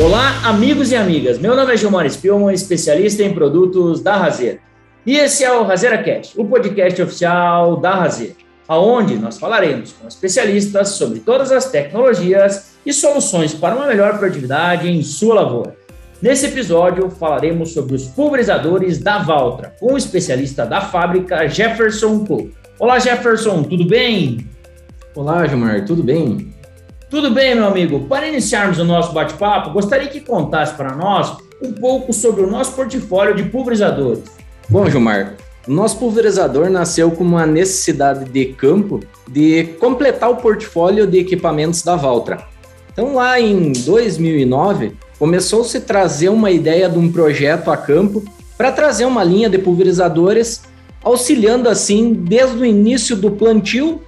Olá, amigos e amigas. Meu nome é Gilmar Spielman, especialista em produtos da Razer. E esse é o Razer Cast, o podcast oficial da Razer, aonde nós falaremos com especialistas sobre todas as tecnologias e soluções para uma melhor produtividade em sua lavoura. Nesse episódio, falaremos sobre os pulverizadores da Valtra, com o especialista da fábrica, Jefferson Cook. Olá, Jefferson, tudo bem? Olá, Gilmar, tudo bem? Tudo bem, meu amigo. Para iniciarmos o nosso bate-papo, gostaria que contasse para nós um pouco sobre o nosso portfólio de pulverizadores. Bom, Gilmar, nosso pulverizador nasceu com uma necessidade de campo de completar o portfólio de equipamentos da Valtra. Então, lá em 2009, começou-se a trazer uma ideia de um projeto a campo para trazer uma linha de pulverizadores, auxiliando assim desde o início do plantio,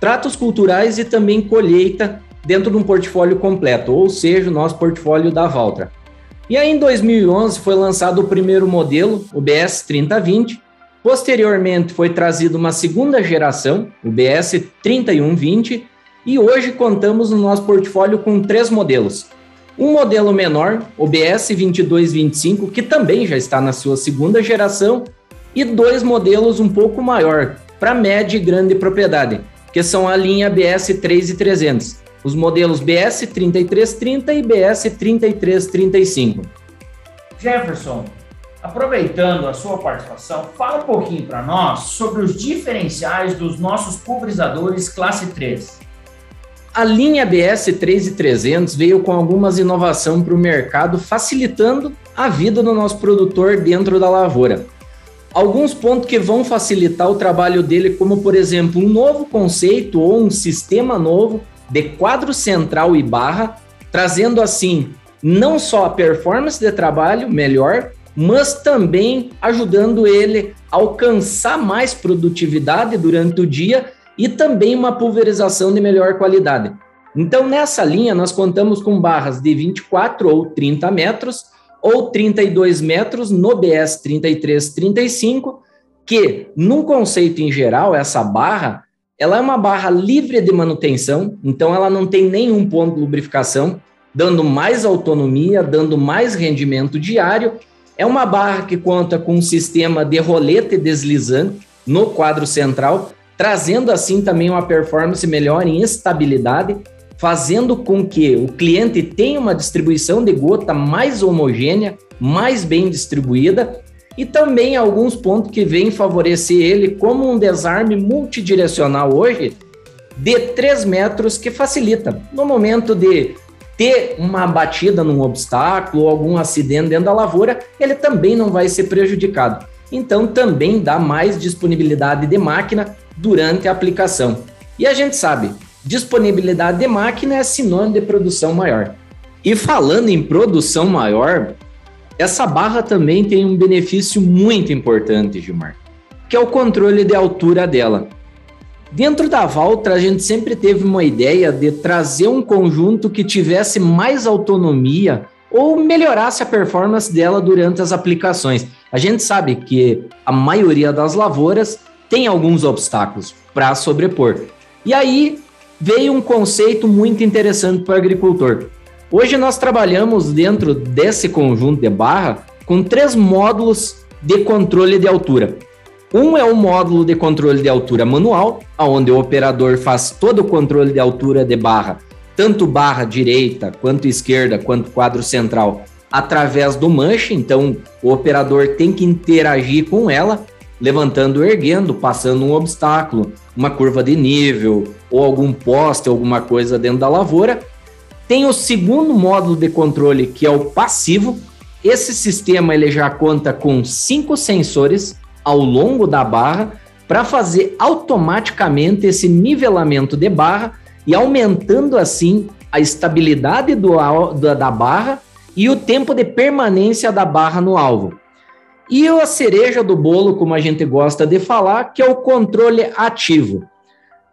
tratos culturais e também colheita dentro de um portfólio completo, ou seja, o nosso portfólio da Valtra. E aí em 2011 foi lançado o primeiro modelo, o BS 3020. Posteriormente foi trazido uma segunda geração, o BS 3120, e hoje contamos no nosso portfólio com três modelos. Um modelo menor, o BS 2225, que também já está na sua segunda geração, e dois modelos um pouco maior, para média e grande propriedade, que são a linha BS 3300, os modelos BS 3330 e BS 3335. Jefferson, aproveitando a sua participação, fala um pouquinho para nós sobre os diferenciais dos nossos pulverizadores classe 3. A linha BS 3300 veio com algumas inovações para o mercado, facilitando a vida do nosso produtor dentro da lavoura. Alguns pontos que vão facilitar o trabalho dele, como por exemplo, um novo conceito ou um sistema novo de quadro central e barra, trazendo assim não só a performance de trabalho melhor, mas também ajudando ele a alcançar mais produtividade durante o dia e também uma pulverização de melhor qualidade. Então, nessa linha, nós contamos com barras de 24 ou 30 metros ou 32 metros no BS 3335, que, num conceito em geral, essa barra, ela é uma barra livre de manutenção, então ela não tem nenhum ponto de lubrificação, dando mais autonomia, dando mais rendimento diário. É uma barra que conta com um sistema de rolete deslizante no quadro central, trazendo assim também uma performance melhor em estabilidade, fazendo com que o cliente tenha uma distribuição de gota mais homogênea, mais bem distribuída e também alguns pontos que vêm favorecer ele como um desarme multidirecional hoje de 3 metros que facilita no momento de ter uma batida num obstáculo ou algum acidente dentro da lavoura, ele também não vai ser prejudicado. Então também dá mais disponibilidade de máquina durante a aplicação. E a gente sabe, disponibilidade de máquina é sinônimo de produção maior. E falando em produção maior, essa barra também tem um benefício muito importante, Gilmar, que é o controle de altura dela. Dentro da Valtra, a gente sempre teve uma ideia de trazer um conjunto que tivesse mais autonomia ou melhorasse a performance dela durante as aplicações. A gente sabe que a maioria das lavouras tem alguns obstáculos para sobrepor. E aí veio um conceito muito interessante para o agricultor. Hoje nós trabalhamos dentro desse conjunto de barra com três módulos de controle de altura. Um é o módulo de controle de altura manual, onde o operador faz todo o controle de altura de barra, tanto barra direita, quanto esquerda, quanto quadro central, através do manche. Então, o operador tem que interagir com ela levantando, erguendo, passando um obstáculo, uma curva de nível ou algum poste, alguma coisa dentro da lavoura. Tem o segundo módulo de controle, que é o passivo. Esse sistema ele já conta com cinco sensores ao longo da barra para fazer automaticamente esse nivelamento de barra e aumentando assim a estabilidade do, da barra e o tempo de permanência da barra no alvo. E a cereja do bolo, como a gente gosta de falar, que é o controle ativo.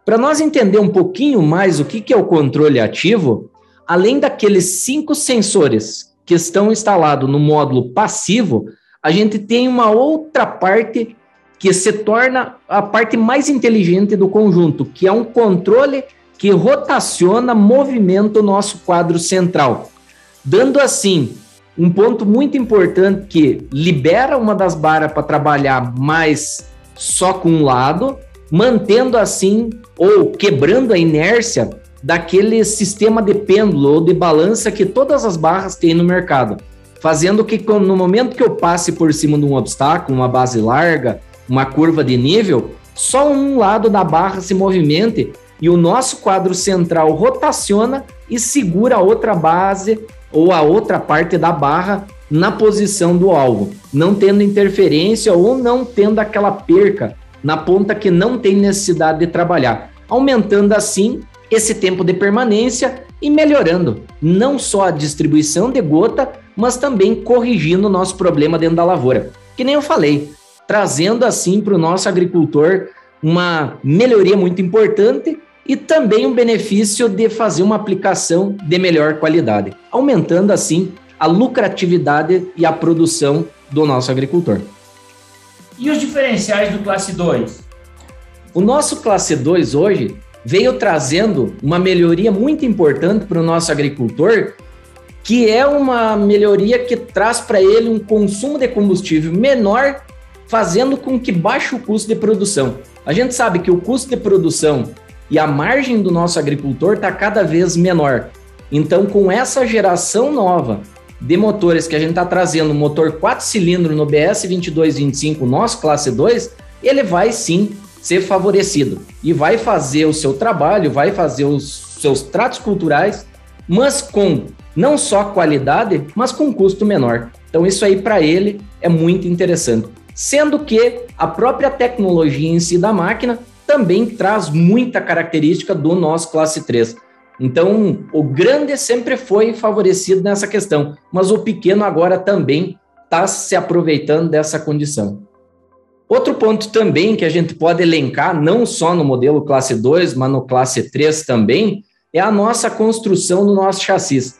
Para nós entender um pouquinho mais o que, que é o controle ativo, além daqueles cinco sensores que estão instalados no módulo passivo, a gente tem uma outra parte que se torna a parte mais inteligente do conjunto, que é um controle que rotaciona, movimenta o nosso quadro central. dando assim um ponto muito importante que libera uma das barras para trabalhar mais só com um lado, mantendo assim ou quebrando a inércia daquele sistema de pêndulo ou de balança que todas as barras têm no mercado, fazendo que no momento que eu passe por cima de um obstáculo, uma base larga, uma curva de nível, só um lado da barra se movimente e o nosso quadro central rotaciona e segura a outra base ou a outra parte da barra na posição do alvo, não tendo interferência ou não tendo aquela perca na ponta que não tem necessidade de trabalhar, aumentando assim esse tempo de permanência e melhorando não só a distribuição de gota, mas também corrigindo o nosso problema dentro da lavoura. Que nem eu falei, trazendo assim para o nosso agricultor uma melhoria muito importante e também um benefício de fazer uma aplicação de melhor qualidade, aumentando assim a lucratividade e a produção do nosso agricultor. E os diferenciais do classe 2? O nosso classe 2 hoje veio trazendo uma melhoria muito importante para o nosso agricultor, que é uma melhoria que traz para ele um consumo de combustível menor, fazendo com que baixe o custo de produção. A gente sabe que o custo de produção e a margem do nosso agricultor está cada vez menor. Então, com essa geração nova de motores que a gente está trazendo, motor 4 cilindros no BS 2225, nosso classe 2, ele vai sim ser favorecido e vai fazer o seu trabalho, vai fazer os seus tratos culturais, mas com não só qualidade, mas com custo menor. Então, isso aí para ele é muito interessante. Sendo que a própria tecnologia em si da máquina também traz muita característica do nosso classe 3. Então, o grande sempre foi favorecido nessa questão, mas o pequeno agora também está se aproveitando dessa condição. Outro ponto também que a gente pode elencar, não só no modelo classe 2, mas no classe 3 também, é a nossa construção do nosso chassi.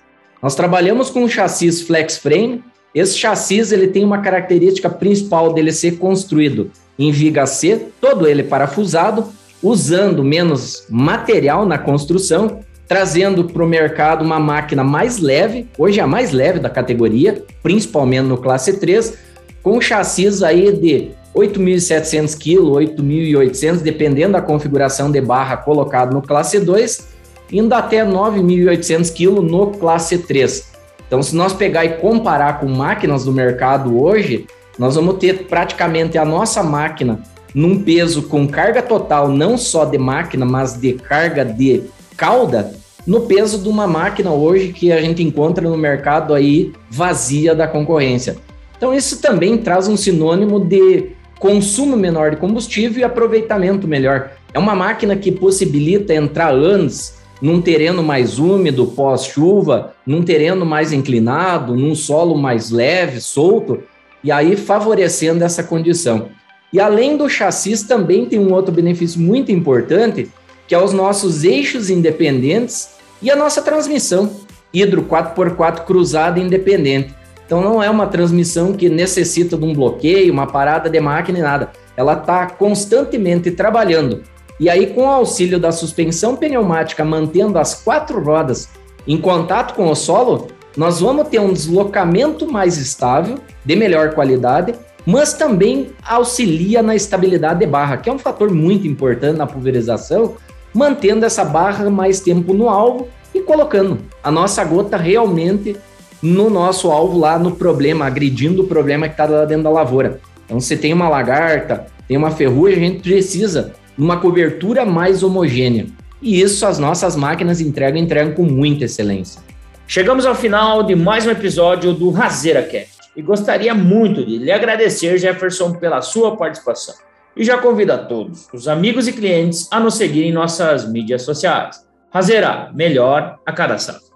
Nós trabalhamos com um chassi flex frame. Esse chassi ele tem uma característica principal dele ser construído em viga C, todo ele parafusado, usando menos material na construção, trazendo para o mercado uma máquina mais leve, hoje é a mais leve da categoria, principalmente no classe 3, com chassis aí de 8.700 kg, 8.800, dependendo da configuração de barra colocado no classe 2, indo até 9.800 kg no classe 3. Então, se nós pegar e comparar com máquinas do mercado hoje, nós vamos ter praticamente a nossa máquina num peso com carga total, não só de máquina, mas de carga de cauda, no peso de uma máquina hoje que a gente encontra no mercado aí vazia da concorrência. Então isso também traz um sinônimo de consumo menor de combustível e aproveitamento melhor. É uma máquina que possibilita entrar anos num terreno mais úmido pós-chuva, num terreno mais inclinado, num solo mais leve, solto, e aí favorecendo essa condição. E além do chassi, também tem um outro benefício muito importante, que é os nossos eixos independentes e a nossa transmissão hidro 4x4 cruzada independente. Então não é uma transmissão que necessita de um bloqueio, uma parada de máquina e nada. Ela está constantemente trabalhando. E aí, com o auxílio da suspensão pneumática, mantendo as quatro rodas em contato com o solo, nós vamos ter um deslocamento mais estável, de melhor qualidade, mas também auxilia na estabilidade de barra, que é um fator muito importante na pulverização, mantendo essa barra mais tempo no alvo e colocando a nossa gota realmente no nosso alvo lá no problema, agredindo o problema que está lá dentro da lavoura. Então, se tem uma lagarta, tem uma ferrugem, a gente precisa de uma cobertura mais homogênea. E isso as nossas máquinas entregam, entregam com muita excelência. Chegamos ao final de mais um episódio do Razeira Cast e gostaria muito de lhe agradecer, Jefferson, pela sua participação. E já convido a todos, os amigos e clientes, a nos seguir em nossas mídias sociais. Razeira, melhor a cada sábado.